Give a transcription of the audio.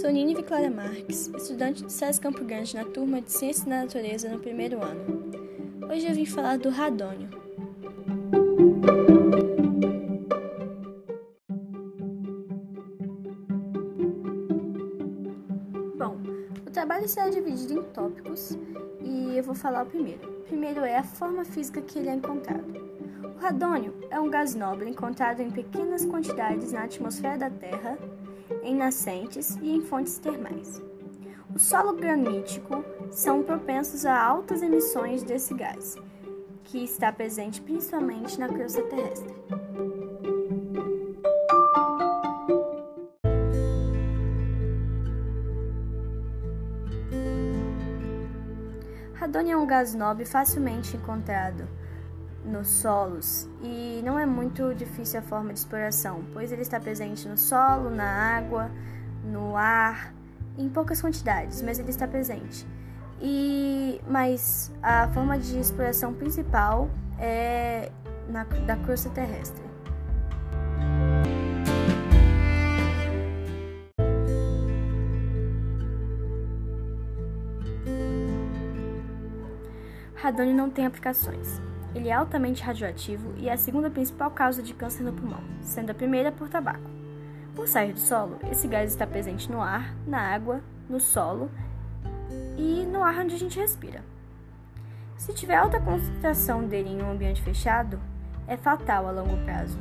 Sou Nini Clara Marques, estudante do SES Campo Grande na turma de Ciências da Natureza no primeiro ano. Hoje eu vim falar do radônio. Bom, o trabalho será dividido em tópicos e eu vou falar o primeiro. O primeiro é a forma física que ele é encontrado. O radônio é um gás nobre encontrado em pequenas quantidades na atmosfera da Terra em nascentes e em fontes termais. O solo granítico são propensos a altas emissões desse gás, que está presente principalmente na crosta terrestre. Radônio é um gás nobre facilmente encontrado nos solos e não é muito difícil a forma de exploração, pois ele está presente no solo, na água, no ar, em poucas quantidades, mas ele está presente. E mas a forma de exploração principal é na, da crosta terrestre. Radônio não tem aplicações. Ele é altamente radioativo e é a segunda principal causa de câncer no pulmão, sendo a primeira por tabaco. Por sair do solo, esse gás está presente no ar, na água, no solo e no ar onde a gente respira. Se tiver alta concentração dele em um ambiente fechado, é fatal a longo prazo.